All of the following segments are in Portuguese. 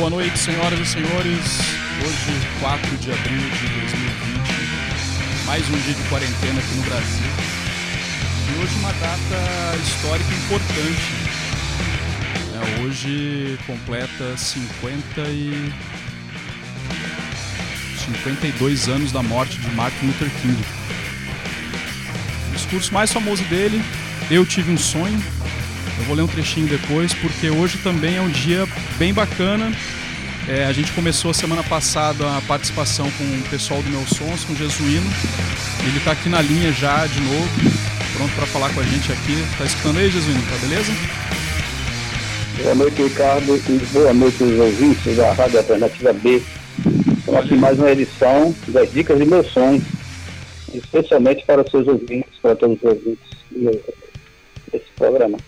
Boa noite, senhoras e senhores. Hoje, 4 de abril de 2020, mais um dia de quarentena aqui no Brasil. E hoje uma data histórica importante. É, hoje completa 50 e 52 anos da morte de Martin Luther King. O discurso mais famoso dele, Eu Tive um Sonho, eu vou ler um trechinho depois, porque hoje também é um dia bem bacana. É, a gente começou semana passada a participação com o pessoal do Meus Sons, com o Jesuíno. Ele está aqui na linha já de novo, pronto para falar com a gente aqui. Tá escutando aí, Jesuíno? Tá beleza? Boa noite, Ricardo, e boa noite aos ouvintes da Rádio Alternativa B. Estamos aqui mais uma edição das Dicas de Meus Sonhos, especialmente para os seus ouvintes, para todos os ouvintes desse programa.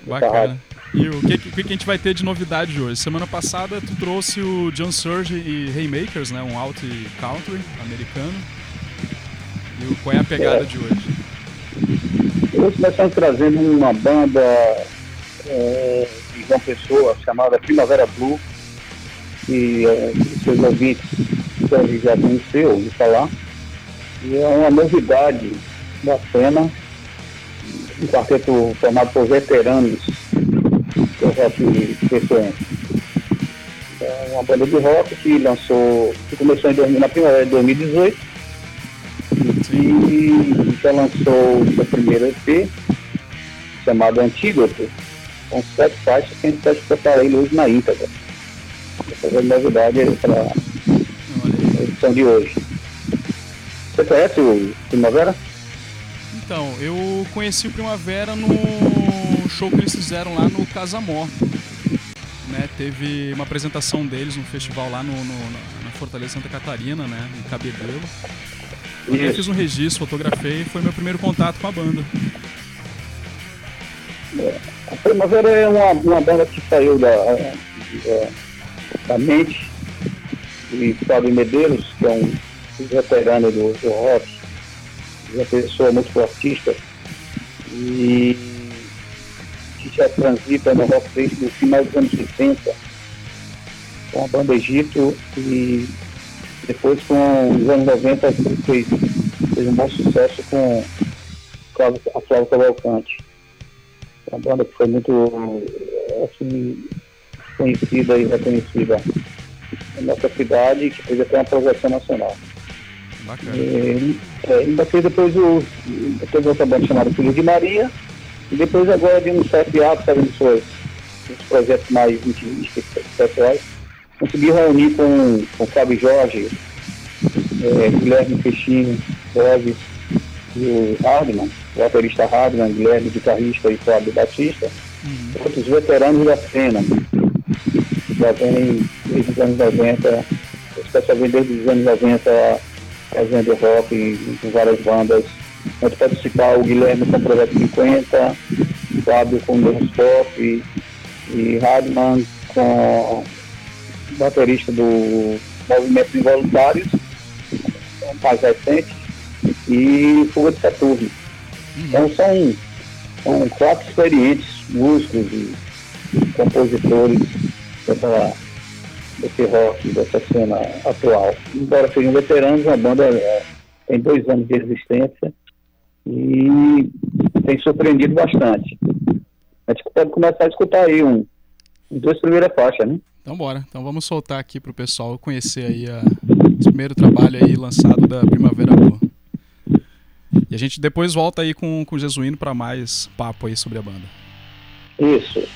Bacana. E o que, que, que, a gente vai ter de novidade hoje? Semana passada tu trouxe o John Surge e Haymakers, né? Um alt country americano. E qual é a pegada é. de hoje? Hoje nós estamos trazendo uma banda é, de João Pessoa chamada Primavera Blue, que é, seus ouvintes devem já conhecer, ouvir falar. E é uma novidade da cena um quarteto formado por veteranos do rock pessoense. É uma banda de rock que lançou, que começou em, na primavera de 2018 e já lançou seu primeiro EP, chamado Antídoto, com sete faixas que a gente está escutando ele hoje na íntegra. Essa é a novidade para a edição de hoje. Você conhece o Primavera? Então, eu conheci o Primavera no show que eles fizeram lá no Casamó. Né, teve uma apresentação deles no festival lá no, no na Fortaleza Santa Catarina, né, em Cabedelo. Eu fiz um registro, fotografei e foi meu primeiro contato com a banda. É, a Primavera é uma, uma banda que saiu da, da, da mente de Fábio Medeiros, que é um veterano do, do rock, uma pessoa muito artista e já transita no rock desde o final dos anos 60 com a banda Egito e depois com os anos 90 fez, fez um bom sucesso com a Flávia Cavalcante. Uma banda que foi muito assim, conhecida e reconhecida na nossa cidade que fez até uma projeção nacional. Bacana. E, é, ainda fez depois o. Teve outra banda chamada Filho de Maria. E depois agora de um certo ato, fazendo suas, seus projetos mais intimistas, pessoais, consegui reunir com, com o Fábio Jorge, é, Guilherme Peixinho, Boves e o Hardman, o baterista Hardman, Guilherme, guitarrista e Fábio Batista, uhum. outros veteranos da cena, já vem desde os anos 90, especialmente desde os anos 90 fazendo rock em, várias bandas. Pode participar o Guilherme com o Projeto 50, o Fábio com Deus Pop e, Radman com baterista do Movimento Involuntários, mais recente, e Fuga de Saturno. Uhum. Então são, são quatro experientes músicos e compositores dessa desse rock, dessa cena atual. Embora sejam veteranos, a banda é, tem dois anos de existência e tem surpreendido bastante. A gente pode começar a escutar aí um, duas primeiras faixas, né? Então bora. Então vamos soltar aqui para o pessoal conhecer aí a, esse primeiro trabalho aí lançado da Primavera Boa. E a gente depois volta aí com, com o Jesuíno para mais papo aí sobre a banda. Isso.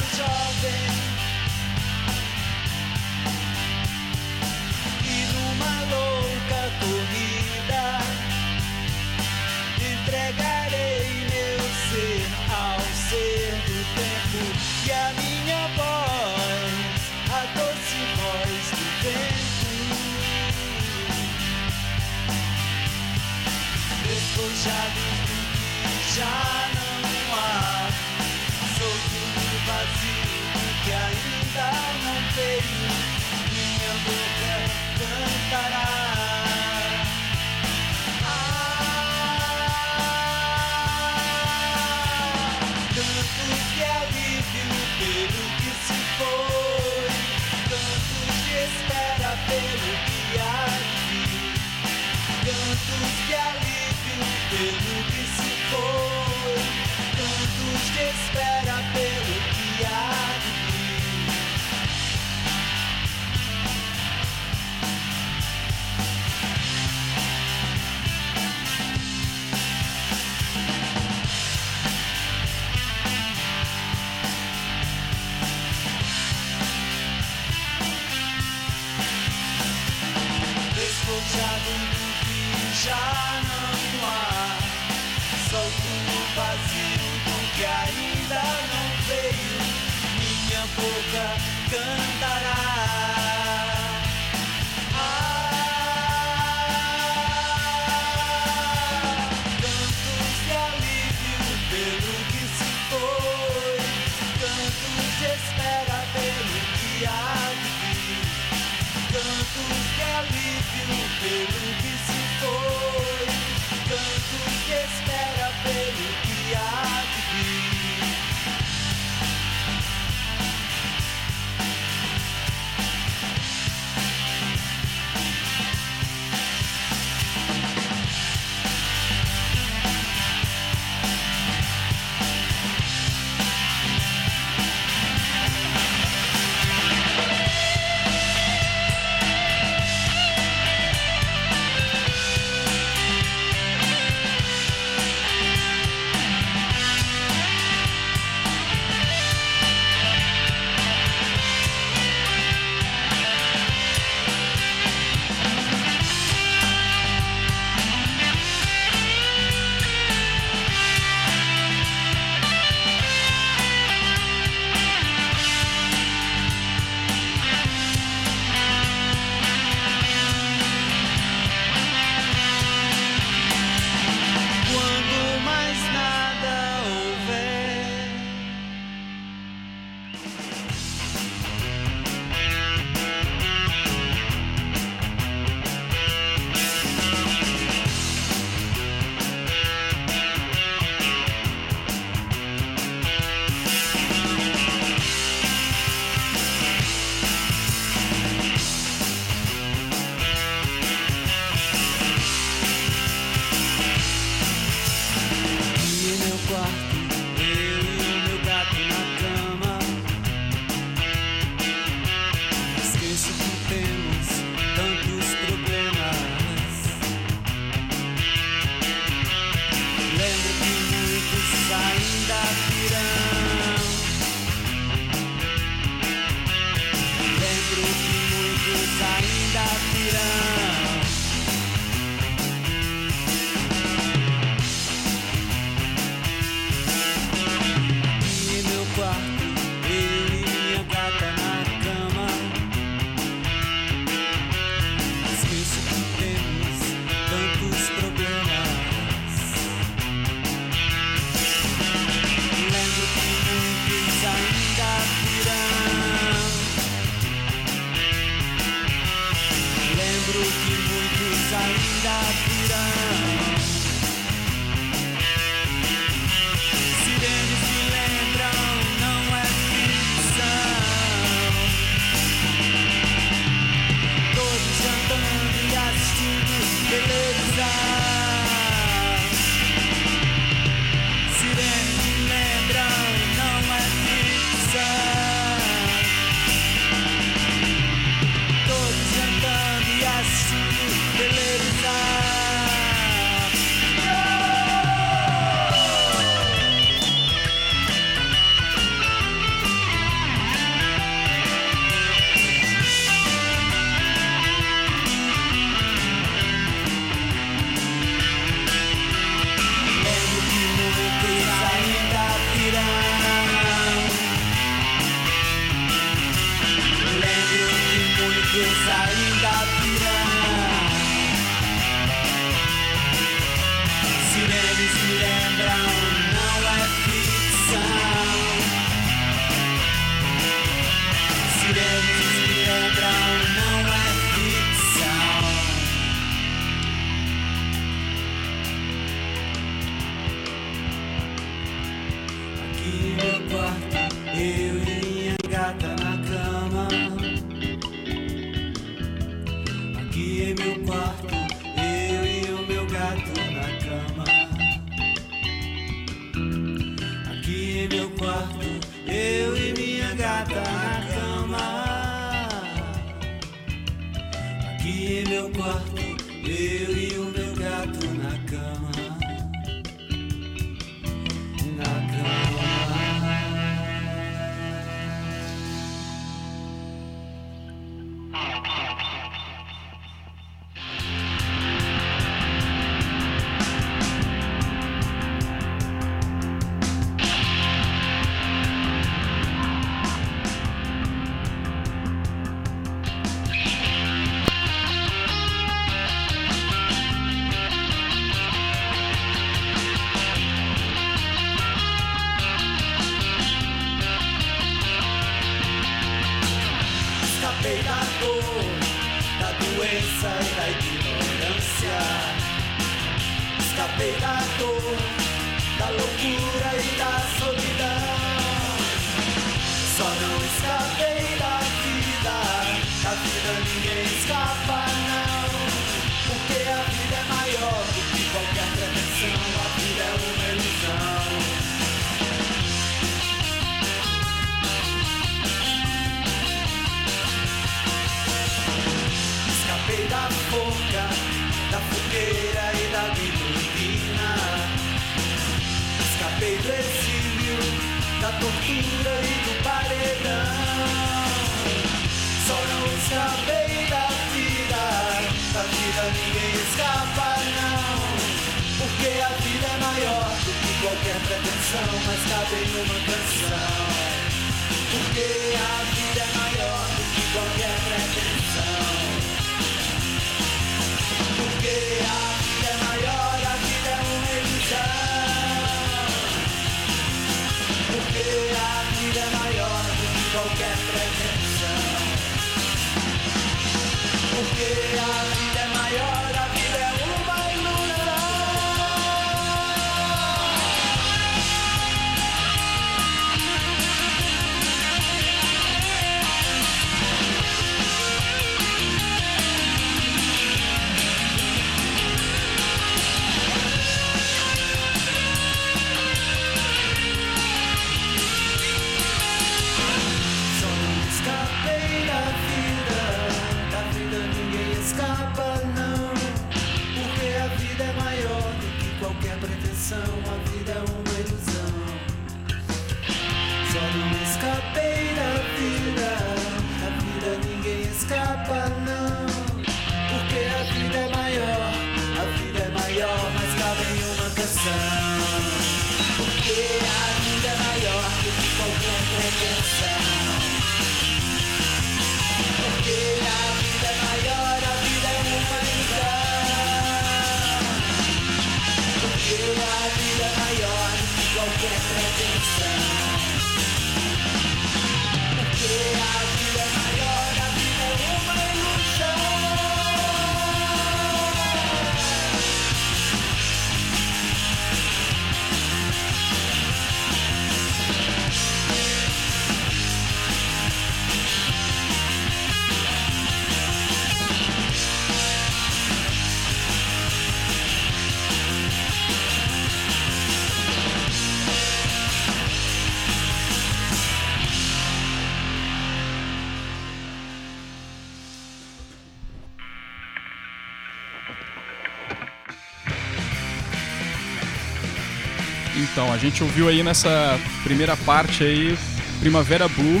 Então, a gente ouviu aí nessa primeira parte aí Primavera Blue,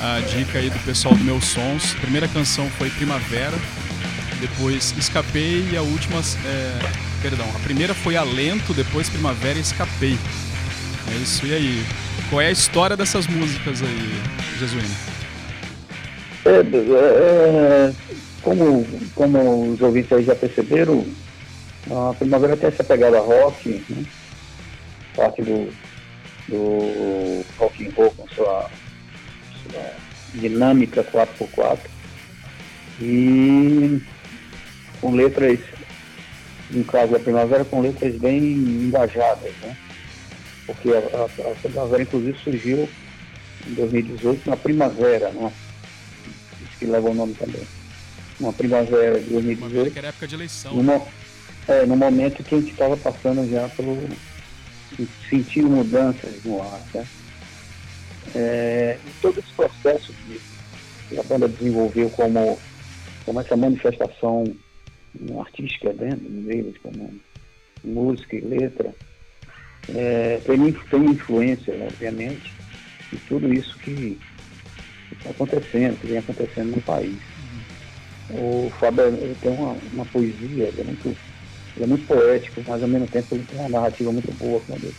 a dica aí do pessoal do Meus Sons. A primeira canção foi Primavera, depois Escapei e a última, é, perdão, a primeira foi Alento, depois Primavera e Escapei. É isso, e aí? Qual é a história dessas músicas aí, Jesuíno? É, é, como, como os ouvintes aí já perceberam, a primavera tem essa pegada rock, né? Parte do, do rock and roll com sua, sua dinâmica 4x4 e com letras, no caso da primavera, com letras bem engajadas, né? Porque a, a, a primavera inclusive surgiu em 2018 na primavera, né? Isso que leva o nome também. Uma primavera de 2018. que era época de eleição. No, mo- é, no momento que a gente estava passando já pelo. Sentir mudanças no ar, né? É, e todo esse processo que, a banda desenvolveu como como essa manifestação artística dentro deles, como música e letra, é, tem, tem influência, obviamente, de tudo isso que está acontecendo, que vem acontecendo no país. O Fábio tem uma, uma poesia, ele é, muito, ele é muito poético, mas ao mesmo tempo ele tem uma narrativa muito boa quando,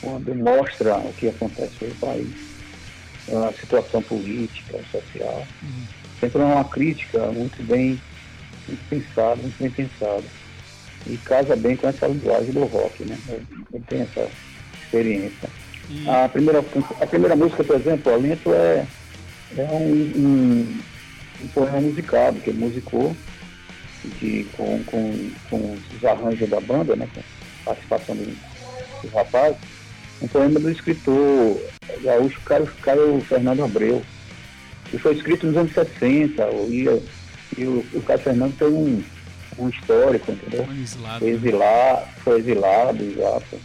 quando mostra o que acontece no país, a situação política, social. Uhum. Sempre é uma crítica muito bem, muito pensada, muito bem pensada. E casa bem com essa linguagem do rock, né? Ele tem essa experiência. E... A, primeira, a primeira música, por exemplo, Alento é, é um, um um poema musicado, que ele musicou de, com, com, com os arranjos da banda, né, com a participação dos do rapazes, um poema do escritor gaúcho Caio, Caio Fernando Abreu, que foi escrito nos anos 60, e, e o, o Caio Fernando tem um, um histórico, entendeu? Um exilado. Foi, exilado, foi exilado, exato.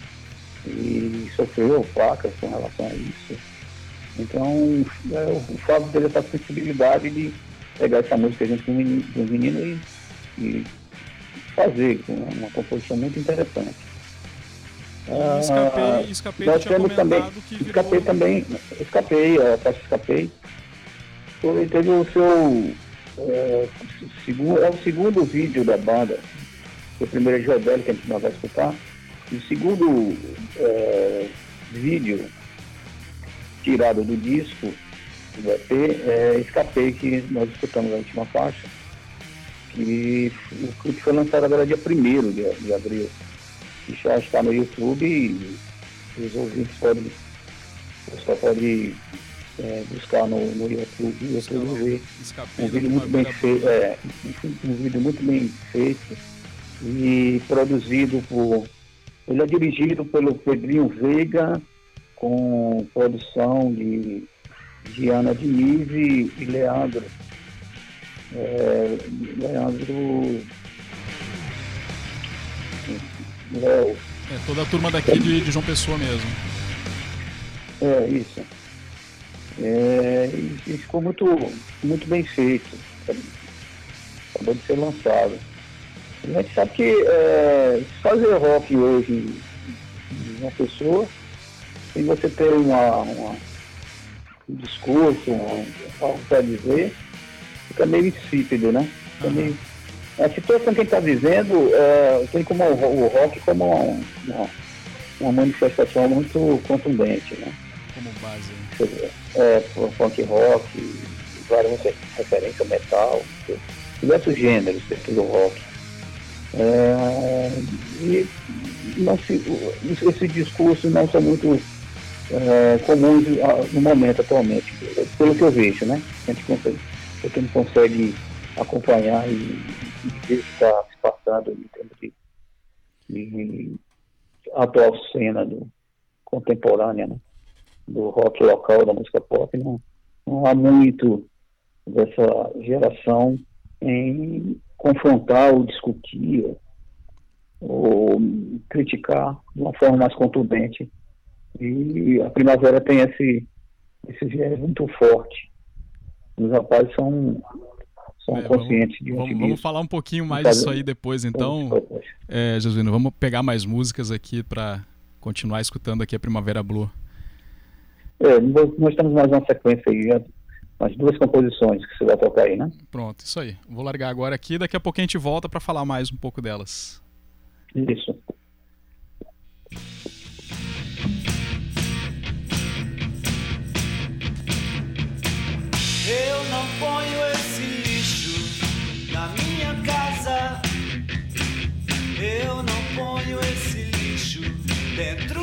E sofreu placas com relação a isso. Então, é, o fato dele essa sensibilidade de pegar essa música junto com os meninos e, e fazer uma composição muito interessante. Ah, escapei, escapei nós temos também, escapei também, escapei, a faixa escapei. Ele teve o seu é, segundo, é o segundo vídeo da banda. O primeiro é Jodel, que a gente não vai escutar. E o segundo é, vídeo tirado do disco do EP, é Escapei, que nós escutamos a última faixa. E o clipe foi lançado agora dia 1 de, de abril. E já está no YouTube e os ouvintes podem, só pode é, buscar no, no YouTube, YouTube ver. Um vídeo muito bem feito, é, um vídeo muito bem feito e produzido por. Ele é dirigido pelo Pedrinho Veiga, com produção de Diana Diniz e Leandro. É, Leandro. Léo. É toda a turma daqui de, de João Pessoa mesmo. É, isso. É, e, e ficou muito, muito bem feito. Acabou de ser lançado. A gente sabe que é, fazer rock hoje em uma pessoa, sem você ter uma, uma um discurso, algo para dizer, fica meio insípido, né? Fica uhum. meio... A situação que ele está dizendo é, tem como o, rock como uma, uma, manifestação muito contundente, né? Como base. É, punk rock, várias referências metal, diversos gêneros dentro do rock. É, e não se, esse discurso não são muito é, comuns no momento atualmente, pelo que eu vejo, né? A gente consegue, a gente consegue acompanhar e, e ver o que está se passando em termos de, de atual cena do, contemporânea, né? do rock local, da música pop, não, não há muito dessa geração em confrontar ou discutir ou criticar de uma forma mais contundente e a primavera tem esse, esse viés muito forte. Os rapazes são, são é, conscientes vamos, de vamos, vamos falar um pouquinho mais disso aí depois, então. É, Jesuíno, vamos pegar mais músicas aqui para continuar escutando aqui a Primavera Blue. É, nós temos mais uma sequência aí, mais duas composições que você vai tocar aí, né? Pronto, isso aí. Vou largar agora aqui, daqui a pouco a gente volta para falar mais um pouco delas. Isso. Dentro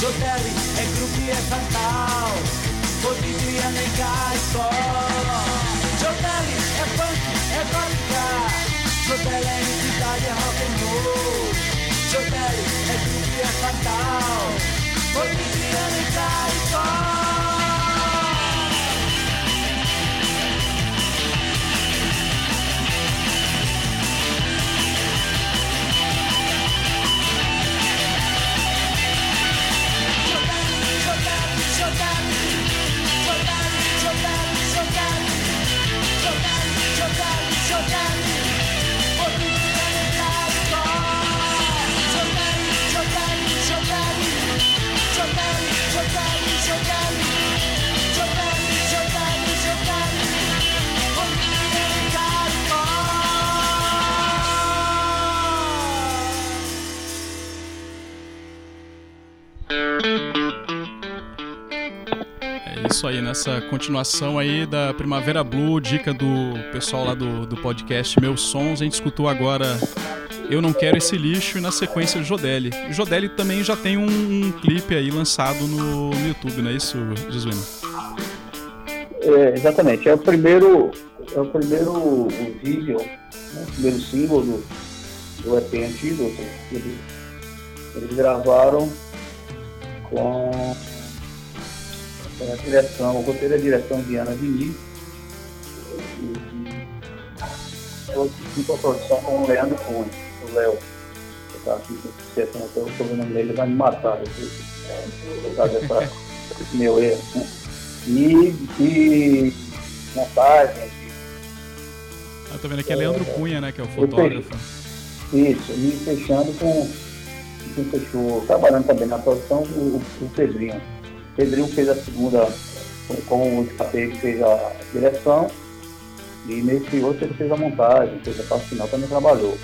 Jodelli é grupo é fatal Poderia negar é só. Jodelli é punk, é gótica Jodelli é entidade, é rock and roll. Jodelli é grupo é fatal Poderia negar é só. Isso aí, nessa continuação aí da Primavera Blue, dica do pessoal lá do, do podcast Meus Sons. A gente escutou agora Eu Não Quero Esse Lixo e na sequência Jodelli. O Jodelli também já tem um, um clipe aí lançado no, no YouTube, não é isso, Jesuíno? É, exatamente, é o primeiro, é o primeiro vídeo, né, o primeiro single do, do EP Antídoto. Eles, eles gravaram com a direção, o roteiro é a direção de Ana Diniz. Eu fiz a produção com o Leandro Cunha, o Léo. Eu estava aqui esquecendo até o sobrenome dele, ele vai me matar depois. Por causa dessa, desse meu erro. Né? E, e montagem. Ah, tô vendo aqui é Leandro Cunha, né? Que é o fotógrafo. Isso, e fechando com quem fechou, trabalhando também na produção, o, o Pedrinho. O Pedrinho fez a segunda, com o Escapeiro fez a direção, e nesse outro ele fez a montagem, fez a parte final, também trabalhou.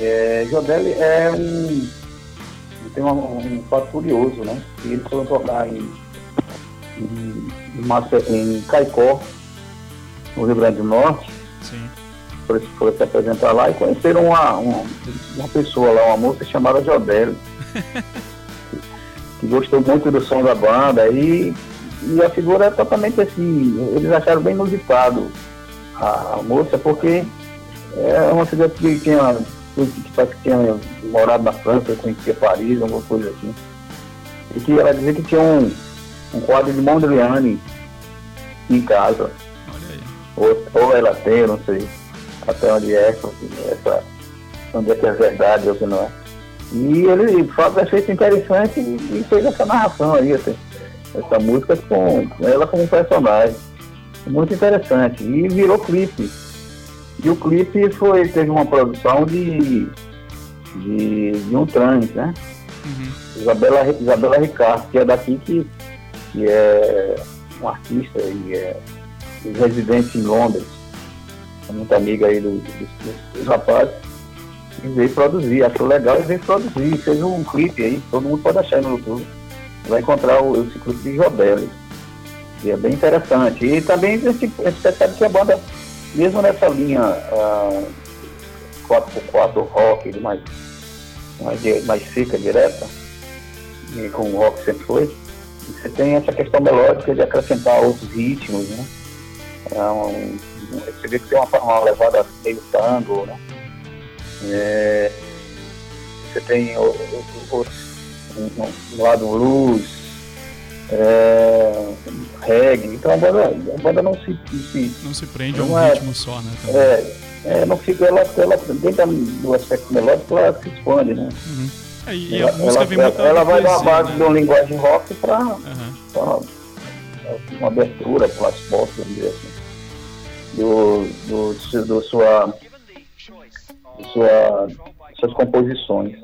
É, Jodelli é um. tem um, um fato curioso, né? Que eles foram tocar em, em, em, em Caicó, no Rio Grande do Norte. Sim foram, foram se apresentar lá e conheceram uma, uma, uma pessoa lá, uma moça chamada Jodelle, que gostou muito do som da banda e, e a figura é totalmente assim, eles acharam bem inusitado a, a moça, porque é uma figura que tinha, que parece que tinha morado na França, conhecia Paris, alguma coisa assim. E que ela dizia que tinha um, um quadro de Mondrian em casa. Ou, ou ela tem, não sei até onde é, essa, onde é que é verdade ou que não é. E ele faz efeito interessante e, fez essa narração aí, assim, essa música com ela como personagem. Muito interessante. E virou clipe. E o clipe foi, teve uma produção de, de, de um trans, né? Uhum. Isabela, Isabela Ricardo, que é daqui que, que é um artista e é residente em Londres muito amiga aí dos, dos, dos rapazes, e veio produzir, achou legal e veio produzir, fez um clipe aí, todo mundo pode achar no YouTube. Vai encontrar o, esse clipe de Jobelli. E é bem interessante. E também a gente percebe que a banda, mesmo nessa linha uh, 4x4 rock, mais, mais, mais seca, direta, e com o rock sempre foi, você tem essa questão melódica de acrescentar outros ritmos, né? É um, você vê que tem uma, uma levada meio tango, né? É, você tem o, o, o, um, lado blues, é, reggae, então a banda, a banda não se, se Não se prende a um é, ritmo só, né? É, é, não fica, ela, ela, dentro do aspecto melódico, ela se expande, né? Uhum. É, e ela, a música ela, vem muito Ela vai dar base né? de uma linguagem rock para uhum. uma abertura, para as portas, assim do, do, do sua, sua, suas composições.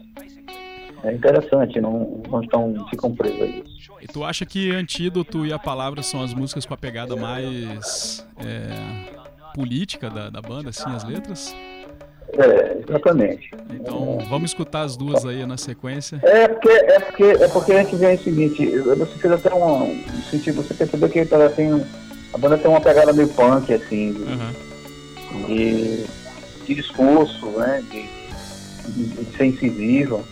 É interessante, não, não estão, ficam presos a isso. E tu acha que Antídoto e a Palavra são as músicas com a pegada mais é, política da, da banda, assim, as letras? É, exatamente. Então, vamos escutar as duas aí na sequência. É porque, é porque, é porque a gente vê o seguinte, você fez até um, um sentido, você percebeu que ela tem a banda tem uma pegada meio punk, assim, uhum. de, de discurso, né? De, de, de ser incisivo.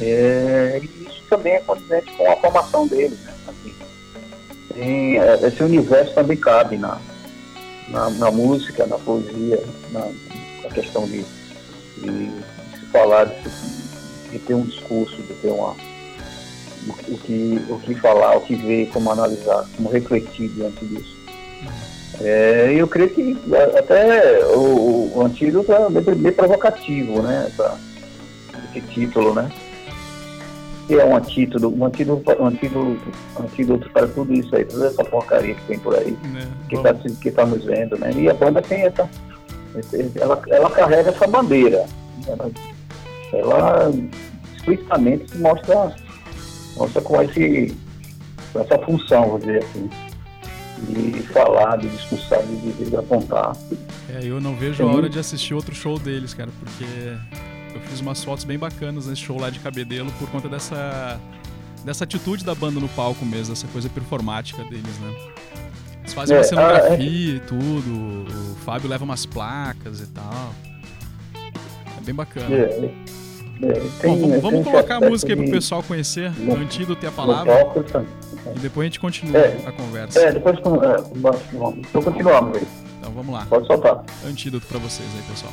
É, isso também é condizente com a formação deles, né? Assim, tem, é, esse universo também cabe na, na, na música, na poesia, na, na questão de, de, de se falar, de, de ter um discurso, de ter uma o, que, o que falar, o que ver, como analisar, como refletir diante disso. É, eu creio que até o, o antídoto é bem, bem provocativo, né? Essa, esse título, né? Que é um antídoto, um antídoto, um antídoto, um antídoto para tudo isso aí, toda essa porcaria que tem por aí, é, que, tá, que estamos vendo, né? E a banda tem essa. Ela, ela carrega essa bandeira. Ela, ela explicitamente mostra mostra com, esse, com essa função, vou dizer assim, de falar, de discursar, de, de apontar. É, eu não vejo a hora de assistir outro show deles, cara, porque eu fiz umas fotos bem bacanas nesse show lá de Cabedelo por conta dessa dessa atitude da banda no palco mesmo, essa coisa performática deles, né? Eles fazem É, uma ah, cenografia e tudo, o Fábio leva umas placas e tal. É bem bacana. É, é, Bom, tem- vamos, tem vamos esse colocar a música aí pro pessoal conhecer, no- Antídoto e a no Palavra, palco, tá. E depois a gente continua É. a conversa. É, depois é, então continuamos aí. Então vamos lá. Pode soltar. Antídoto pra vocês aí, pessoal.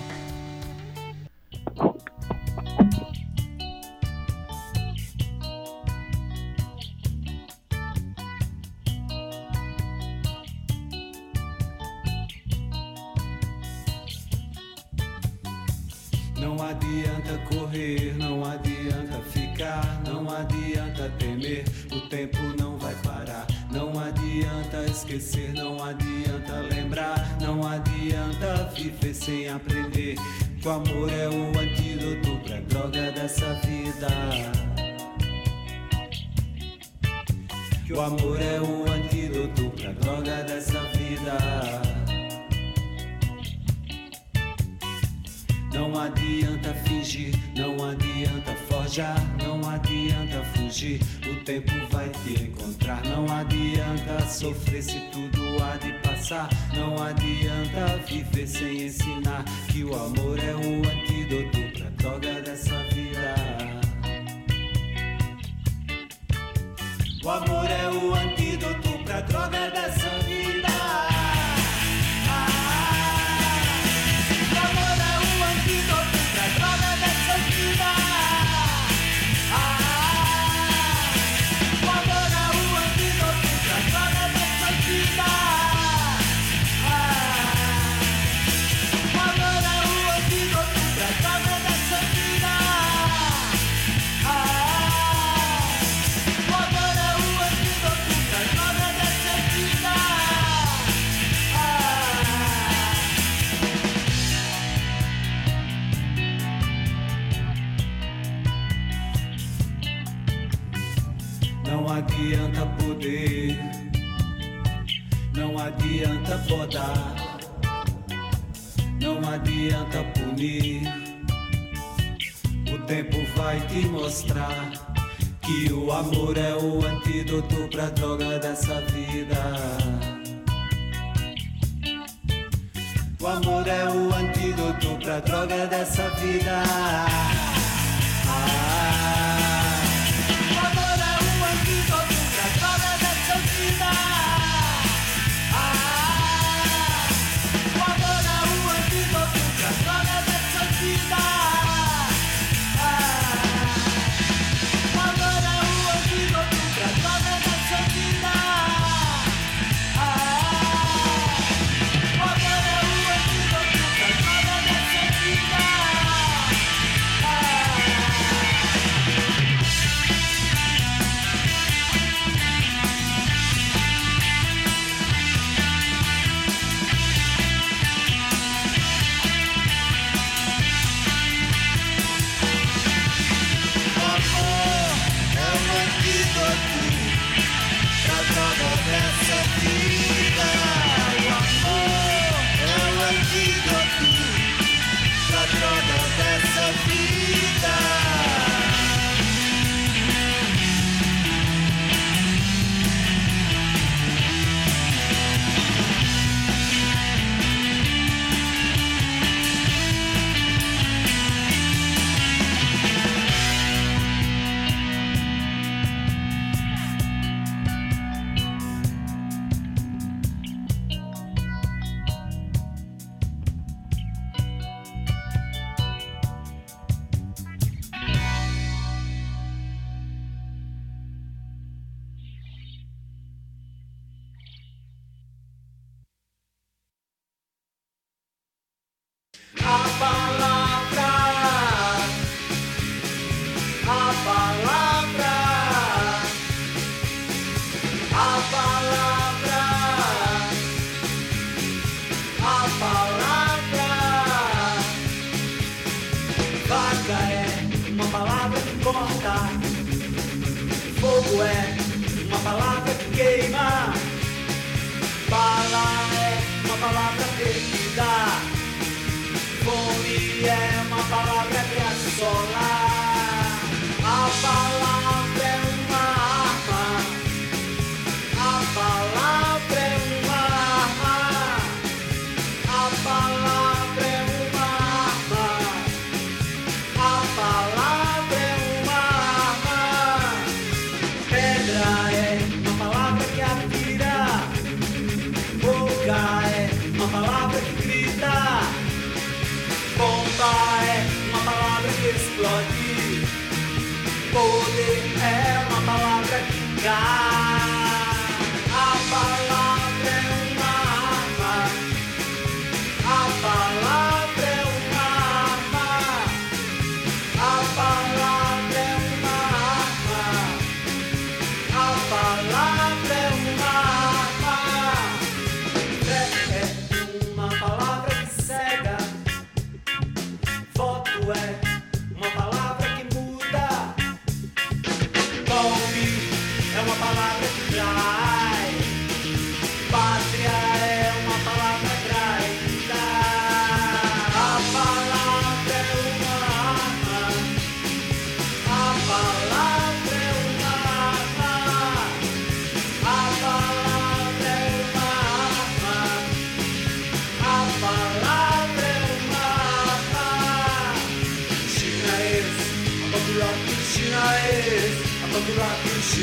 Não adianta correr, não adianta ficar, não adianta o tempo não vai parar. Não adianta esquecer, não adianta lembrar, não adianta viver sem aprender. Que o amor é o antídoto pra droga dessa vida. Que o amor é o antídoto pra droga dessa vida. Não adianta fingir, não adianta forjar, não adianta fugir. O tempo vai te encontrar. Não adianta sofrer se tudo há de passar. Não adianta viver sem ensinar que o amor é o antídoto pra droga dessa vida. O amor é o antídoto pra droga dessa vida.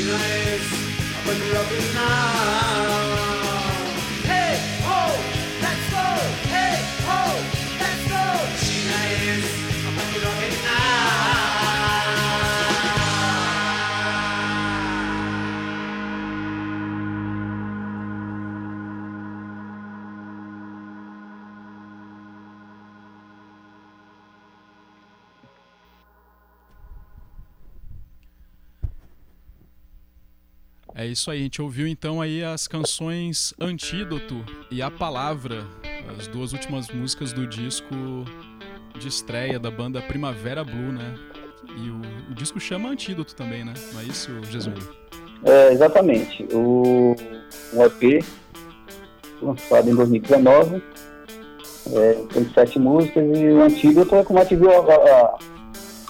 Rock. China is a bug rock now. É isso aí, a gente ouviu então aí as canções Antídoto e A Palavra, as duas últimas músicas do disco de estreia da banda Primavera Blue, né? E o, o disco chama Antídoto também, né? Não é isso, Jesus? É, exatamente. O, o EP, lançado em 2019, é, tem sete músicas e o Antídoto é como a gente viu a,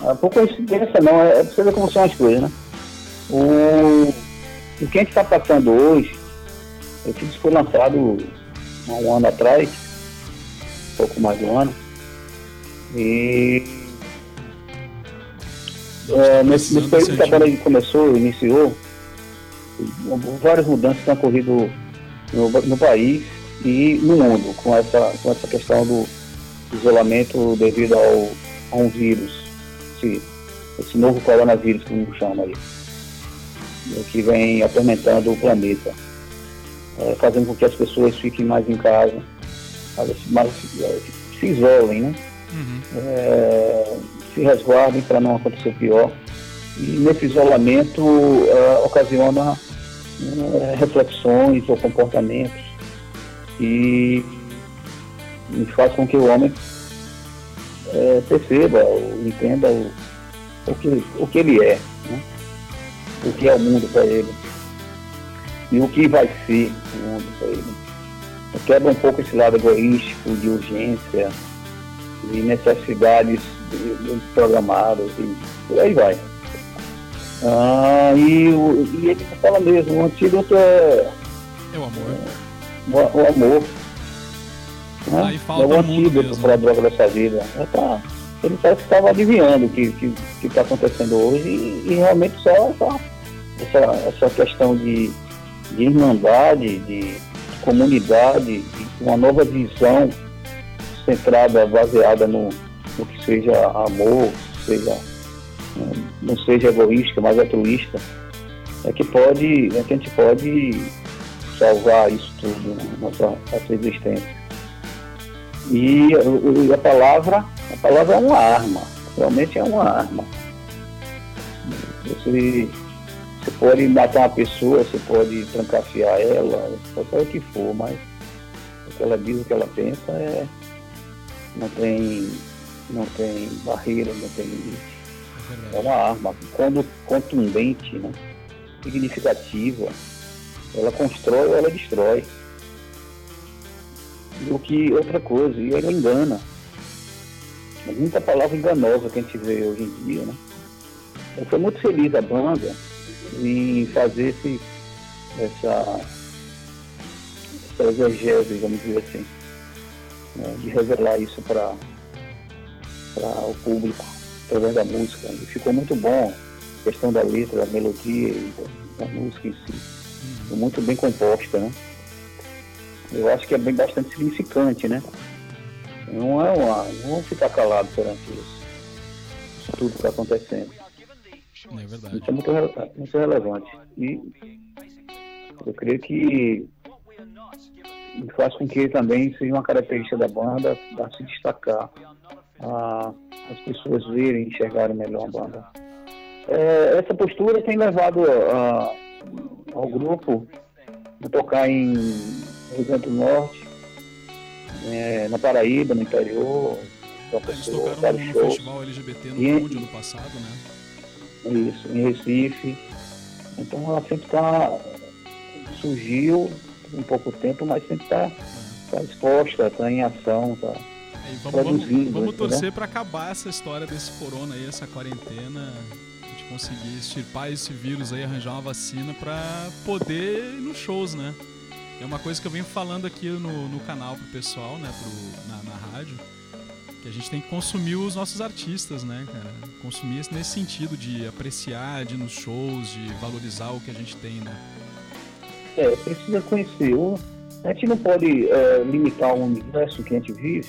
a, a, por coincidência não, é, é pra você ver como são as coisas, né? O, o que a gente está passando hoje, esse disco foi lançado há um ano atrás, um pouco mais de um ano, e é, nesse, nesse período que a banda começou, iniciou, várias mudanças têm ocorrido no, no país e no mundo com essa, com essa questão do isolamento devido ao, a um vírus, esse, esse novo coronavírus, como chama aí, que vem atormentando o planeta, é, fazendo com que as pessoas fiquem mais em casa, mais, se isolem, né? Uhum. É, se resguardem para não acontecer pior. E nesse isolamento é, ocasiona é, reflexões ou comportamentos e, e faz com que o homem é, perceba ou entenda o, o, que, o que ele é, né? O que é o mundo para ele e o que vai ser o mundo para ele. Quebra um pouco esse lado egoístico, de urgência, de necessidades programadas e por aí vai. Ah, e, o, e ele fala mesmo, o antídoto é, É o amor. o, o amor. Né? Aí falta é o antídoto para a droga dessa vida. É pra- ele parece que estava adivinhando o que está tá acontecendo hoje e, e realmente só essa, essa, essa questão de, de irmandade, de comunidade, de uma nova visão centrada, baseada no, no que seja amor, seja, não seja egoísta, mas altruísta, é que pode, é que a gente pode salvar isso tudo, né, nossa, nossa existência. E a palavra, a palavra é uma arma, realmente é uma arma. Você pode matar uma pessoa, você pode trancafiar ela, pode o que for, mas o que ela diz, o que ela pensa é não tem, não tem barreira, não tem limite. É uma arma quando contundente, né? significativa. Ela constrói ou ela destrói. Do que outra coisa, e ela engana. Muita palavra enganosa que a gente vê hoje em dia, né? Eu fui muito feliz a banda em fazer esse, essa, essa exegese, vamos dizer assim, né? de revelar isso para o público através da música. E ficou muito bom a questão da letra, da melodia e da, da música em si. Ficou muito bem composta, né? eu acho que é bem bastante significante, né? Não é uma. Não vamos ficar calados perante. Isso tudo que está acontecendo. É verdade. Isso é muito, muito relevante. E eu creio que faz com que também seja uma característica da banda a se destacar, a, as pessoas verem e enxergarem melhor a banda. É, essa postura tem levado a- ao grupo a tocar em Rio Grande do Norte, é, na Paraíba, no interior, Eles Pessoa, tocaram no, vários shows. festival LGBT no E- Conde ano passado, né? Isso, em Recife. Então ela sempre está. surgiu em pouco tempo, mas sempre está tá exposta, está em ação, está. E vamos, vamos, Produzindo, vamos né? torcer pra acabar essa história desse corona aí, essa quarentena, a gente conseguir extirpar esse vírus aí, arranjar uma vacina pra poder ir nos shows, né? É uma coisa que eu venho falando aqui no, no canal pro pessoal, né, pro, na, na rádio, que a gente tem que consumir os nossos artistas, né, cara? Consumir esse- nesse sentido de apreciar, de nos shows, de valorizar o que a gente tem, né? É, precisa conhecer. A gente não pode é, limitar o universo que a gente vive,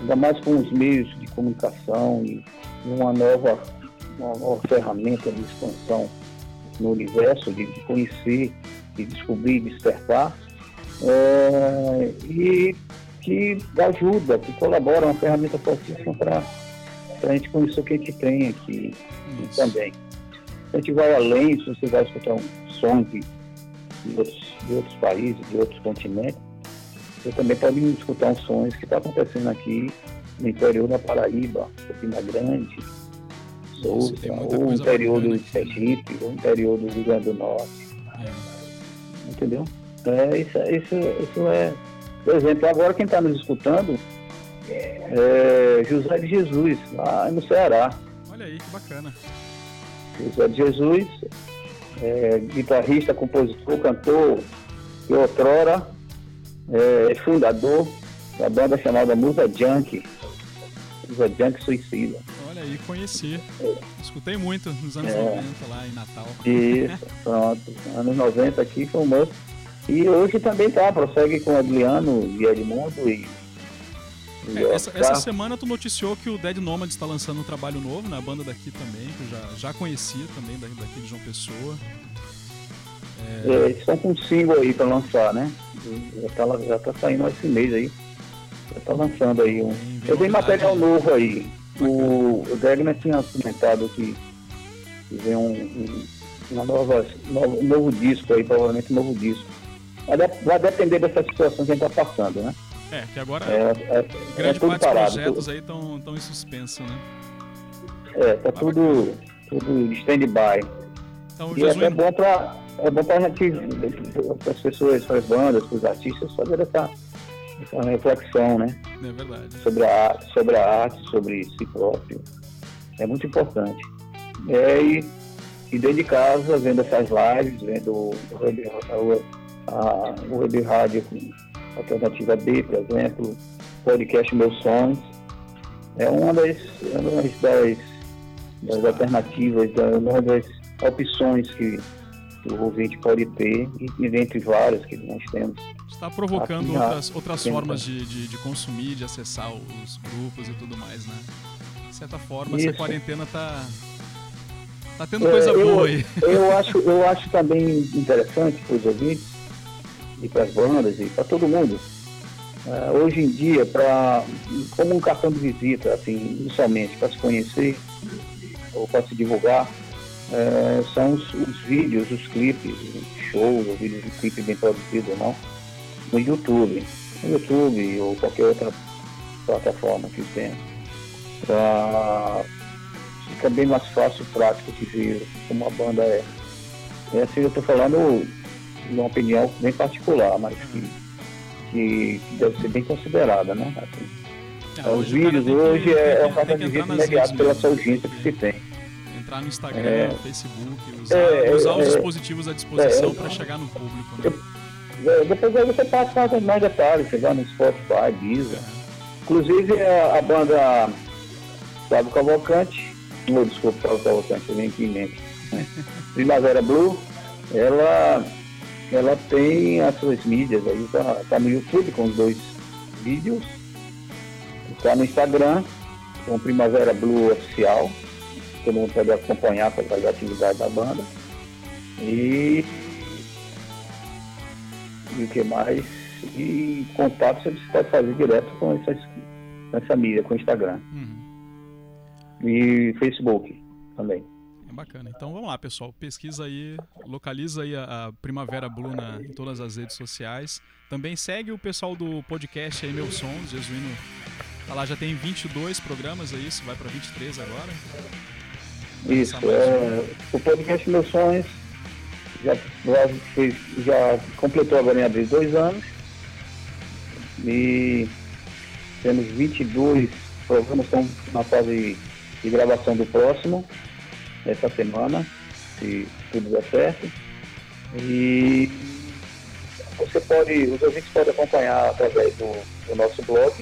ainda mais com os meios de comunicação e uma nova, uma nova ferramenta de expansão no universo, de, de conhecer, de descobrir, despertar, é, e que ajuda, que colabora, uma ferramenta fortíssima para a gente conhecer o que a gente tem aqui Isso. também. Se a gente vai além, se você vai escutar um som de, de, outros, de outros países, de outros continentes, você também pode escutar uns sons que está acontecendo aqui no interior da Paraíba, Campina Grande, Souza, ou no interior do? Sergipe, ou no interior do Rio Grande do Norte, É. entendeu? É, isso, isso, isso é. Por exemplo, agora quem está nos escutando é José de Jesus, lá no Ceará. Olha aí, que bacana. José de Jesus, é, guitarrista, compositor, cantor, e outrora é, fundador da banda chamada Musa Junk, Musa Junk Suicida. Olha aí, conheci. Escutei muito nos anos É. 90 lá em Natal. Isso, pronto, anos 90 aqui foi o moço. E hoje também tá, prossegue com Adriano e Edmundo e. e É, essa, essa semana tu noticiou que o Dead Nomad está lançando um trabalho novo na banda daqui também, que eu já, já conhecia também da- daqui de João Pessoa. É, eles estão com um single aí para lançar, né? Já tá, já tá saindo esse mês aí. Já tá lançando aí um. Vem Eu tenho novidade material novo aí. O, o Degner tinha comentado que, vem um, um, uma nova, novo, um novo disco aí, provavelmente um novo disco. Vai, de- vai depender dessa situação que a gente está passando, né? É, que agora É, é, é grande tudo parte dos parado. projetos aí estão em suspenso, né? É, tá tudo, tudo stand-by. Então, E é até resumindo, bom para é bom para gente, para as pessoas, para as bandas, para os artistas, fazer essa, essa reflexão, né? é verdade. sobre a arte, sobre a arte, sobre si próprio. É muito importante. É, e, e dentro de casa, vendo essas lives, vendo o web, a, a, o web rádio alternativa B, por exemplo, podcast Meus Sonhos, é uma das, é uma das, das alternativas, da- uma das opções que, o ouvinte pode ter, e, dentre várias que nós temos. Está provocando Aqui, outras, outras formas tá. de, de, de consumir, de acessar os grupos e tudo mais, né? De certa forma, essa Isso. quarentena tá. Tá tendo É, coisa eu, boa aí. Eu acho, eu acho também interessante para os ouvintes e para as bandas e para todo mundo. eh, hoje em dia, pra, como um cartão de visita, assim, inicialmente, para se conhecer ou para se divulgar, eh, são os, os vídeos, os clipes, shows, os vídeos de clipe bem produzido ou não, no YouTube. No YouTube ou qualquer outra plataforma que tenha. Pra fica bem mais fácil e prático de ver como a banda é. É assim, eu estou falando uma opinião bem particular, mas que, que, deve ser bem considerada, né? Assim, Ah, os vídeos que- hoje é, que- é um tem cartão que de imediato redes pela sua audiência que se tem. Entrar no Instagram, É. no Facebook, usar, É, usar os é, dispositivos à disposição é, para chegar no público, né? É, Depois aí você passa mais- detalhes, vai no Spotify, Deezer. Inclusive a, a banda Fábio Cavalcante, oh, desculpa, Fábio Cavalcante, eu nem aqui em mente. né? Primavera Blue, ela ela tem as suas mídias aí, tá, tá no YouTube com os dois vídeos, tá no Instagram com Primavera Blue Oficial, todo mundo pode acompanhar para fazer a atividade da banda. E, e o que mais? E contato você pode fazer direto com, essas, com essa mídia, com o Instagram. Uhum. E Facebook também. Bacana. Então vamos lá, pessoal. Pesquisa aí, localiza aí a, a Primavera Blue na, em todas as redes sociais. Também segue o pessoal do podcast aí, Meu Som, Jesuíno. Tá lá, já tem 22 programas, é isso? Vai para 23 agora? Isso, é, o podcast Meus Sonhos já, já, fez, já completou agora em abril dois anos e temos 22 programas, estão na fase de gravação do próximo, essa semana, se tudo der certo. E você pode, os ouvintes podem acompanhar através do, do nosso blog,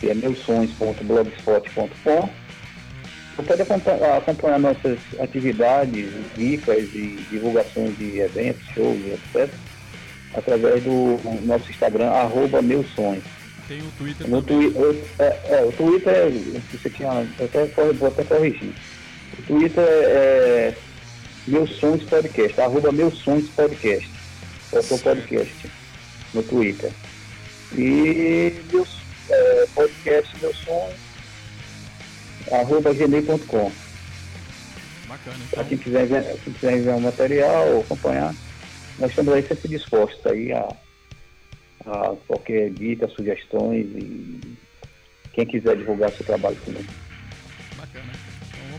que é meusonhos.blogspot.com. Você pode acompanhar, acompanhar nossas atividades, dicas e divulgações de eventos, shows, etc. através do nosso Instagram, arroba meus sonhos. Tem o Twitter No também. twi é, é, o Twitter, você tinha, eu até, vou até corrigir. O Twitter é Meus Sonhos Podcast, arroba Meus Sonhos Podcast. É o seu podcast no Twitter. E meus é, podcast, meus sonhos, arroba gmail.com. Bacana. Então, quem quiser, quem quiser enviar um material acompanhar, nós estamos aí sempre dispostos aí a, a qualquer dica, sugestões e quem quiser divulgar seu trabalho também.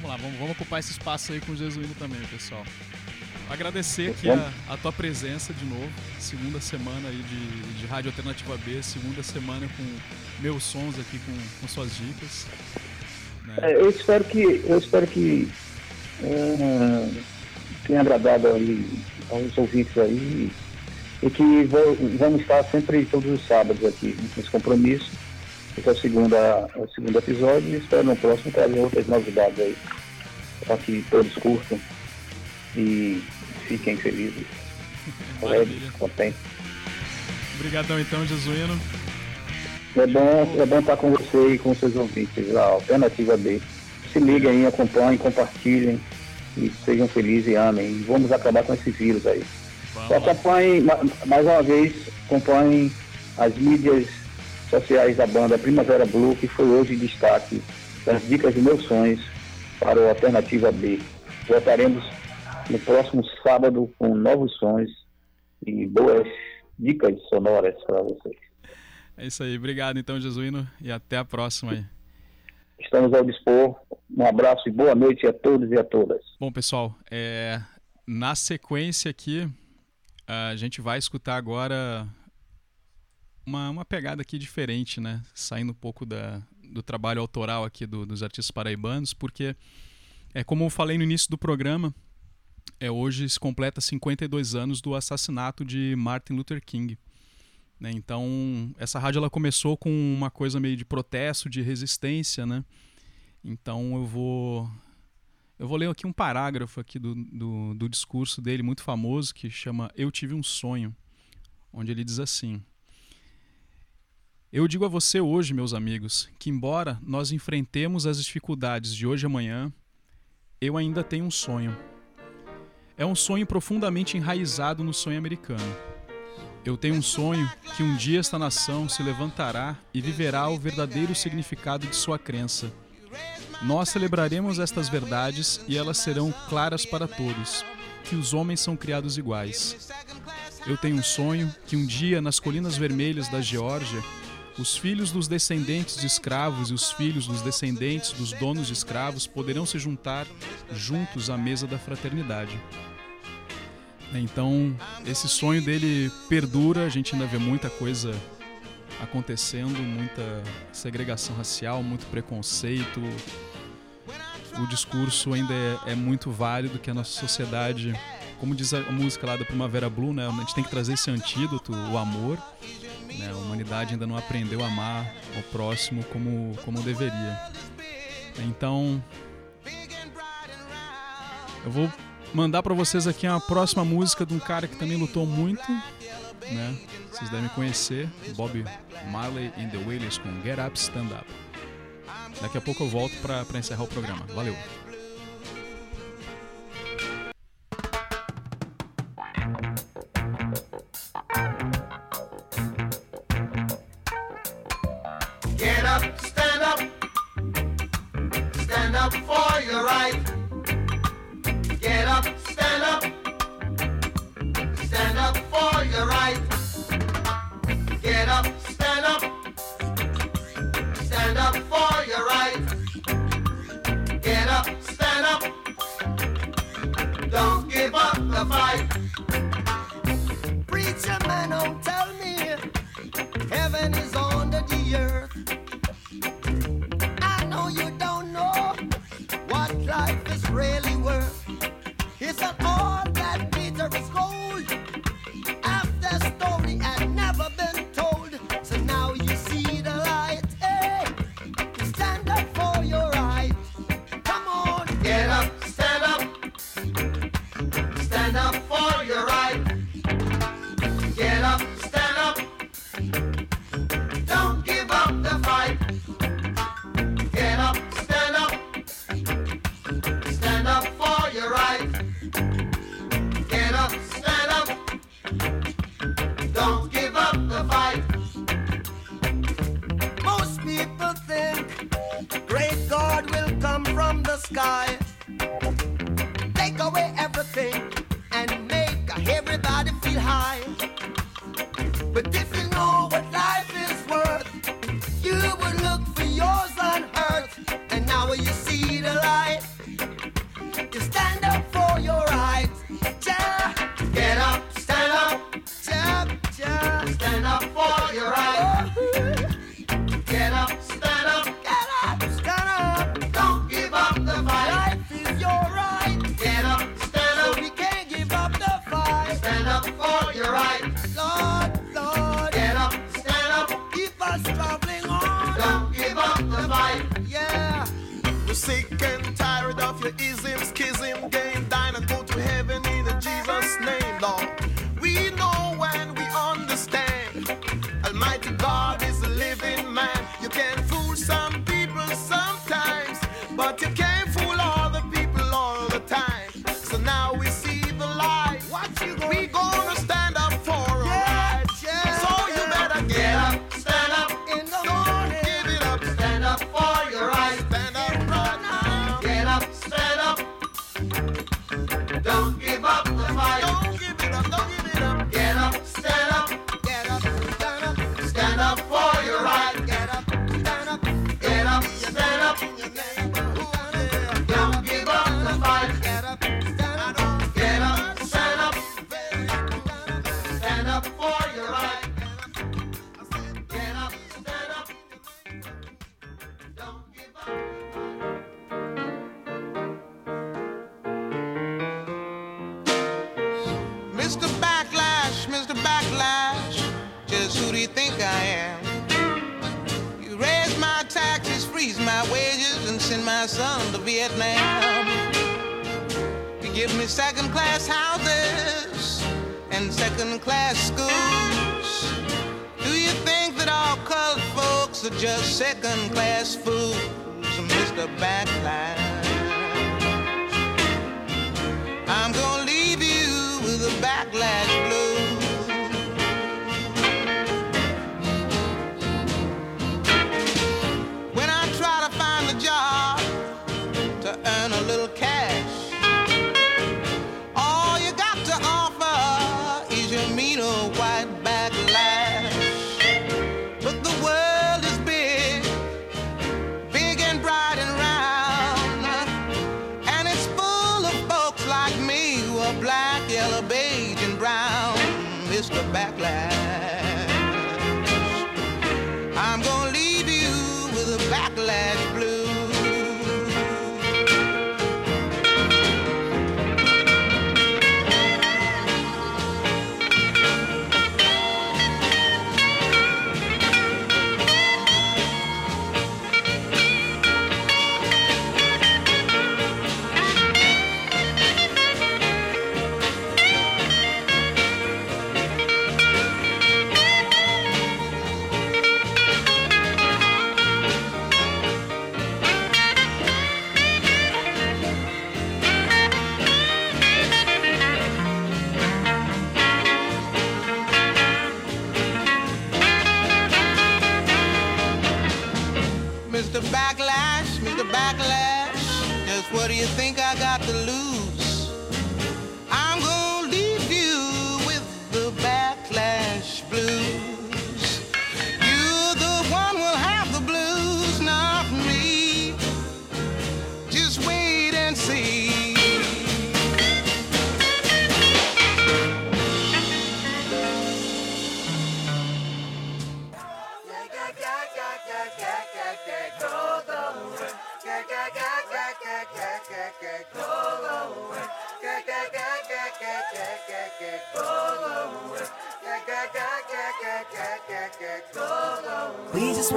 Lá, vamos, vamos ocupar esse espaço aí com o Jesuíno também, pessoal. Agradecer aqui a, a tua presença de novo. Segunda semana aí de, de Rádio Alternativa B, segunda semana com meus sons aqui com, com suas dicas. né? É, eu espero que eu espero que é, tenha agradado aí aos ouvintes aí e que vou- vamos estar sempre todos os sábados aqui nesse compromisso. Esse é o segundo, o segundo episódio e espero no próximo trazer outras novidades aí para que todos curtam e fiquem felizes, alegres, contentes. Obrigadão então, Jesuíno. É bom, é bom estar com você e com seus ouvintes, a Alternativa B. Se liguem aí, acompanhem, compartilhem e sejam felizes e amem. E vamos acabar com esse vírus aí. Vamos acompanhem, ma- mais uma vez, acompanhem as mídias sociais da banda Primavera Blue, que foi hoje destaque das dicas de meus sonhos para o Alternativa B. Voltaremos no próximo sábado com novos sons e boas dicas sonoras para vocês. É isso aí. Obrigado então, Jesuíno, e até a próxima aí. Estamos ao dispor. Um abraço e boa noite a todos e a todas. Bom, pessoal, é, na sequência aqui, a gente vai escutar agora uma, uma pegada aqui diferente, né? Saindo um pouco da, do trabalho autoral aqui do- dos artistas paraibanos, porque, é como eu falei no início do programa, é, hoje se completa 52 anos do assassinato de Martin Luther King. né? Então, essa rádio ela começou com uma coisa meio de protesto, de resistência, né? Então eu vou eu vou ler aqui um parágrafo aqui do, do, do discurso dele, muito famoso, que chama Eu Tive um Sonho, onde ele diz assim: Eu digo a você hoje, meus amigos, que embora nós enfrentemos as dificuldades de hoje e amanhã, eu ainda tenho um sonho. É um sonho profundamente enraizado no sonho americano. Eu tenho um sonho que um dia esta nação se levantará e viverá o verdadeiro significado de sua crença. Nós celebraremos estas verdades e elas serão claras para todos, que os homens são criados iguais. Eu tenho um sonho que um dia, nas colinas vermelhas da Geórgia, os filhos dos descendentes de escravos e os filhos dos descendentes dos donos de escravos poderão se juntar juntos à mesa da fraternidade. Então, esse sonho dele perdura, a gente ainda vê muita coisa acontecendo, muita segregação racial, muito preconceito. O discurso ainda é, é muito válido que a nossa sociedade, como diz a música lá da Primavera Blue, né, a gente tem que trazer esse antídoto, o amor. Né? A humanidade ainda não aprendeu a amar o próximo como, como deveria. Então, eu vou mandar para vocês aqui a próxima música de um cara que também lutou muito, né? Vocês devem conhecer, Bob Marley and the Wailers com Get Up Stand Up. Daqui a pouco eu volto para encerrar o programa. Valeu. the fight. folks are just second class fools, Mr. Backline. I'm gonna leave you with a backlash blue.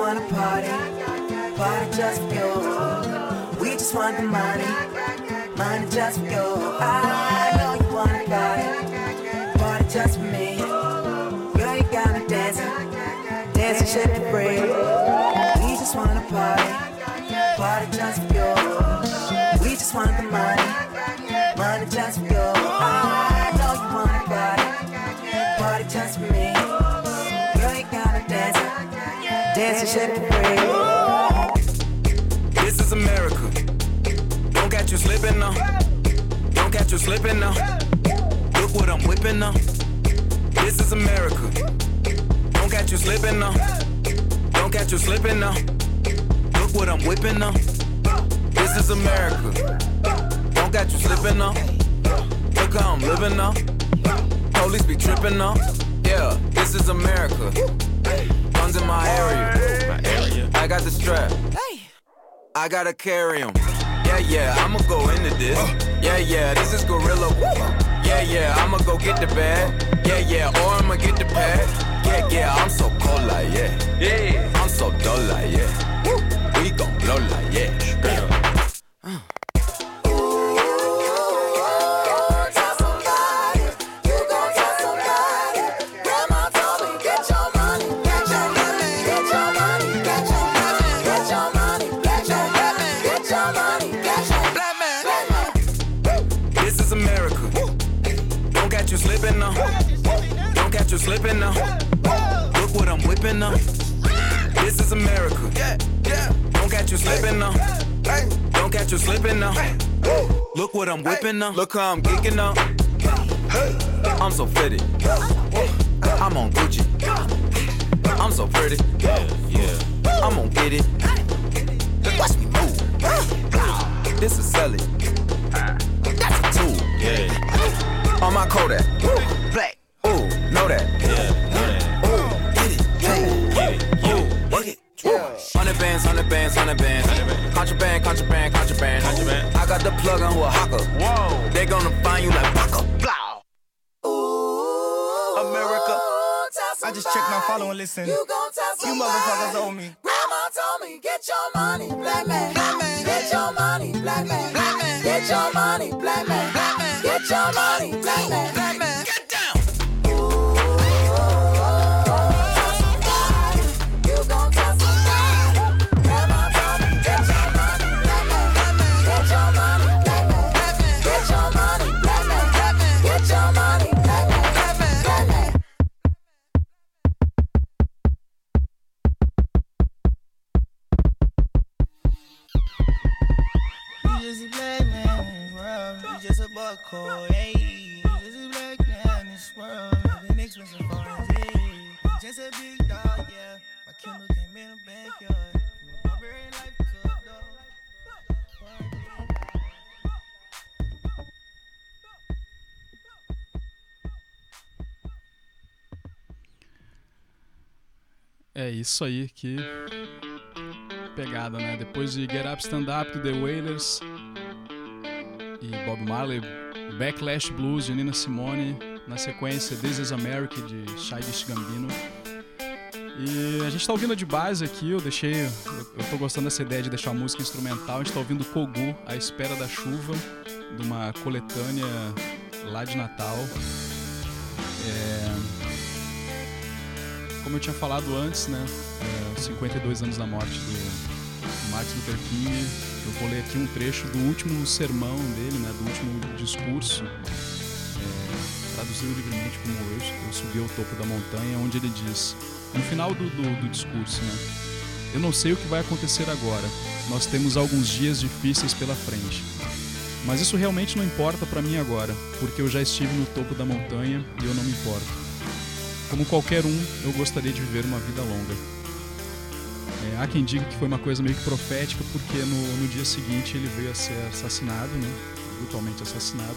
Wanna party, party just for you. We just want the money, money just for you. I know you wanna party, party just for me. Girl, you gotta dance, dance and shake it free. We just wanna party, party just for you. We just want the money it free. This is America. Don't catch you slipping now. Don't catch you slipping now. Look what I'm whipping now. This is America. Don't catch you slipping now. Don't catch you slipping now. Look what I'm whipping now. This is America. Don't catch you slipping now. Look how I'm living now. Police be tripping now. Yeah, this is America. Guns in my area. My area. I got the strap. I gotta carry carry 'em. Yeah, yeah, I'ma go into this. Yeah, yeah, this is Gorilla. Yeah, yeah, I'ma go get the bag. Yeah, yeah, or I'ma get the pad. Yeah, yeah, I'm so cold like yeah. Yeah, I'm so dull like yeah. We gon' blow like yeah. America. Yeah, yeah. Don't catch you slipping now. Don't catch you slipping now. Look what I'm whipping now. Look how I'm geeking now. I'm so fitted. I'm on Gucci. I'm so pretty. Yeah, yeah. I'm gonna get it. Watch me move. This is Sally. That's a tool. Yeah. On my Kodak. Bands, hundred bands, hundred bands. Contraband, contraband, contraband. I got the plug on who a hawker. Whoa. They gonna find you like Baka. Blow. America. I just checked my follow and listen. You, you motherfuckers owe me. Grandma told me, get your money, black man. Get your money, black man. Get your money, black man. Get your money, black man. Black man. A buckhole, hey. A black this world. Living expensive foreign. Just a big dog, yeah. My Kindle came in the backyard. My very life a dog. É isso aí, que pegada, né? Depois de Get Up Stand Up do The Wailers e Bob Marley, Backlash Blues de Nina Simone, na sequência This Is America de Childish Gambino. E a gente tá ouvindo de base aqui, eu deixei. Eu, tô gostando dessa ideia de deixar a música instrumental. A gente tá ouvindo Kogu, A Espera da Chuva, de uma coletânea lá de Natal. É, como eu tinha falado antes, né? É, 52 anos da morte do Martin Luther King. Eu vou ler aqui um trecho do último sermão dele, né? Do último discurso. É, traduzido livremente como eu, eu subi ao topo da montanha, onde ele diz, no final do, do, do discurso, né? Eu não sei o que vai acontecer agora. Nós temos alguns dias difíceis pela frente. Mas isso realmente não importa para mim agora, porque eu já estive no topo da montanha e eu não me importo. Como qualquer um, eu gostaria de viver uma vida longa. É, há quem diga que foi uma coisa meio que profética, porque no, no dia seguinte ele veio a ser assassinado, né? brutalmente assassinado.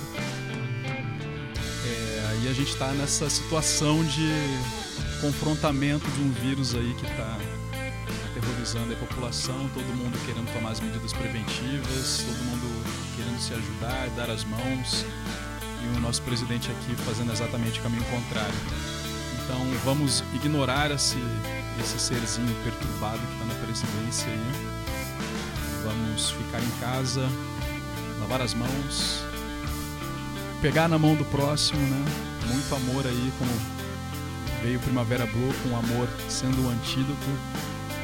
É, e a gente está nessa situação de confrontamento de um vírus aí que está aterrorizando a população, todo mundo querendo tomar as medidas preventivas, todo mundo querendo se ajudar, dar as mãos, e o nosso presidente aqui fazendo exatamente o caminho contrário. Então vamos ignorar esse, esse serzinho perturbado que está na presidência aí. Vamos ficar em casa, lavar as mãos, pegar na mão do próximo, né? Muito amor aí, como veio Primavera Blue com amor sendo o antídoto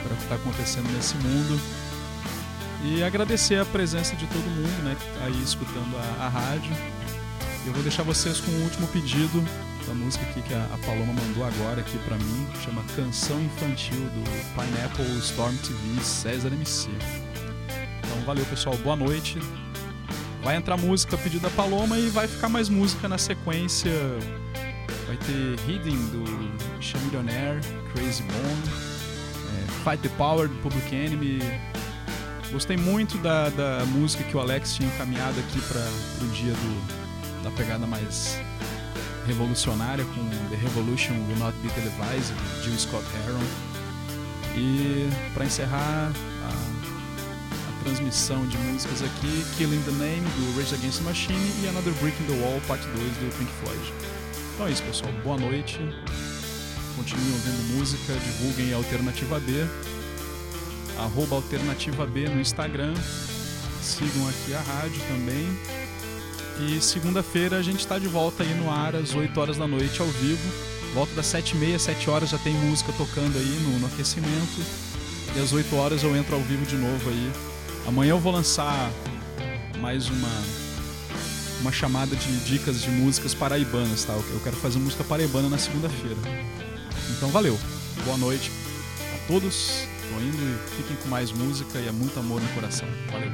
para o que está acontecendo nesse mundo. E agradecer a presença de todo mundo, né, está aí escutando a, a rádio. Eu vou deixar vocês com o último pedido da música aqui que a, Paloma mandou agora aqui para mim, chama Canção Infantil do Pineapple Storm TV César MC. Então valeu pessoal, boa noite. Vai entrar música pedida da Paloma e vai ficar mais música na sequência. Vai ter Hidden do Chamillionaire, Crazy Bone, é, Fight the Power do Public Enemy. Gostei muito da, da música que o Alex tinha encaminhado aqui para o dia do, da pegada mais revolucionária com The Revolution Will Not Be Televised, de Jill Scott Heron. E para encerrar a, a, transmissão de músicas aqui, Killing the Name do Rage Against the Machine e Another Brick in the Wall, parte 2 do Pink Floyd. Então é isso, pessoal. Boa noite. Continuem ouvindo música, divulguem a Alternativa B. Arroba Alternativa B no Instagram. Sigam aqui a rádio também. E segunda-feira a gente está de volta aí no ar às 8 horas da noite ao vivo. Volta das 7 e meia, 7 horas já tem música tocando aí no, no aquecimento. E às 8 horas eu entro ao vivo de novo aí. Amanhã eu vou lançar mais uma uma chamada de dicas de músicas paraibanas, tá? Eu quero fazer música paraibana na segunda-feira. Então valeu. Boa noite a todos. Tô indo e fiquem com mais música e é muito amor no coração. Valeu.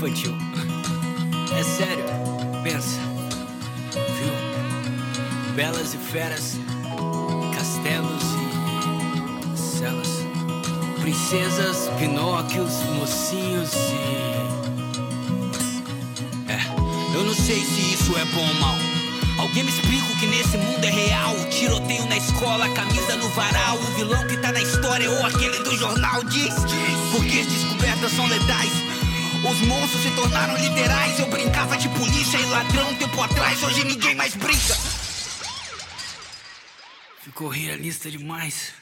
Infantil. É sério, pensa. Viu? Belas e feras, castelos e celas. Princesas, Pinóquios, mocinhos e. É, eu não sei se isso é bom ou mal. Alguém me explica o que nesse mundo é real. Tiroteio na escola, camisa no varal. O vilão que tá na história ou aquele do jornal diz. Porque as descobertas são letais. Os monstros se tornaram literais. Eu brincava de polícia e ladrão tempo atrás. Hoje ninguém mais brinca. Ficou realista demais.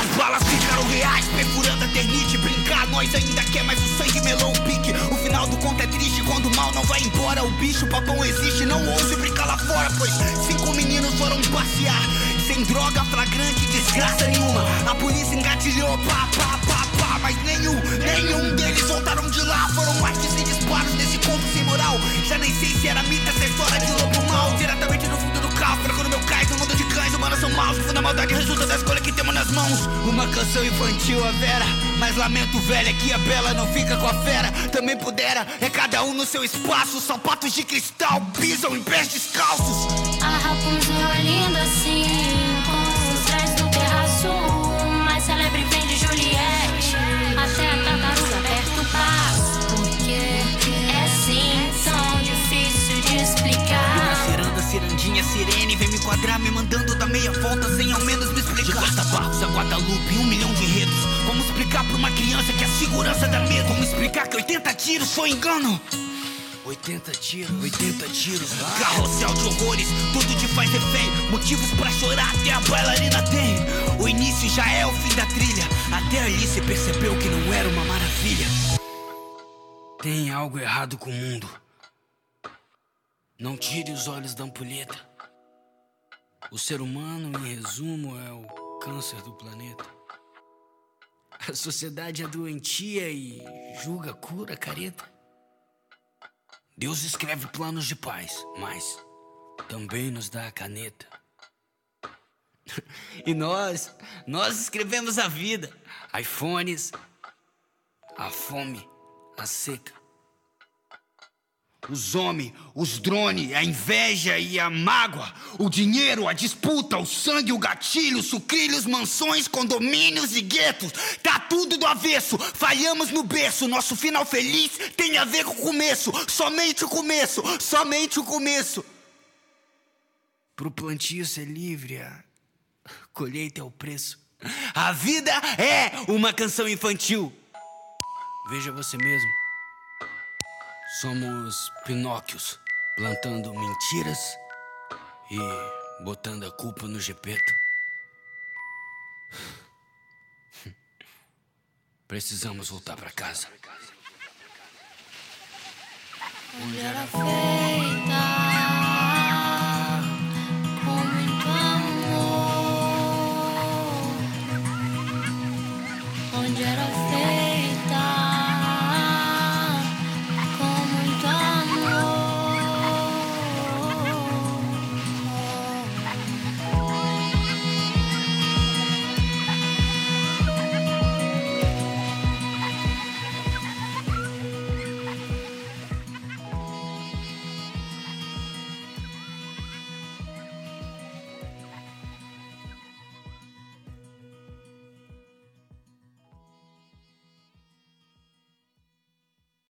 As balas ficaram reais, perfurando a ternite Brincar, nós ainda quer, mas o sangue melou o pique O final do conto é triste, quando o mal não vai embora O bicho papão existe, não ouse brincar lá fora Pois cinco meninos foram passear Sem droga flagrante, desgraça nenhuma A polícia engatilhou, pá, pá, pá Mas nenhum, nenhum deles voltaram de lá. Foram de 100 disparos desse conto sem moral. Já nem sei se era mito essa história de lobo mal Diretamente no fundo do carro, quando meu cais no mundo de cães Humanos são maus, fundo a maldade resulta da escolha que temos nas mãos. Uma canção infantil, a vera. Mas lamento, velha, que a bela não fica com a fera. Também pudera, é cada um no seu espaço. Sapatos de cristal pisam em pés descalços. A Rapunzel é linda assim, cirandinha, sirene Vem me quadrar, me mandando dar meia volta Sem ao menos me explicar. De Guarda-Barros a Guadalupe, um milhão de enredos. Como explicar pra uma criança que a segurança dá medo? Como explicar que 80 tiros foi engano? 80 tiros, 80 tiros Carrossel de horrores, tudo te faz refém. Motivos pra chorar até a bailarina tem. O início já é o fim da trilha. Até ali você percebeu que não era uma maravilha. Tem algo errado com o mundo não tire os olhos da ampulheta. O ser humano, em resumo, é o câncer do planeta. A sociedade é doentia e julga cura careta. Deus escreve planos de paz, mas também nos dá a caneta. E nós, nós escrevemos a vida. iPhones, a fome, a seca. Os homens, os drones, a inveja e a mágoa, o dinheiro, a disputa, o sangue, o gatilho, sucrilhos, mansões, condomínios e guetos. Tá tudo do avesso, falhamos no berço. Nosso final feliz tem a ver com o começo. Somente o começo, somente o começo. Pro plantio ser livre, a colheita é o preço. A vida é uma canção infantil. Veja você mesmo. Somos Pinóquios, plantando mentiras e botando a culpa no Gepeto. Precisamos voltar pra casa. Onde era feio.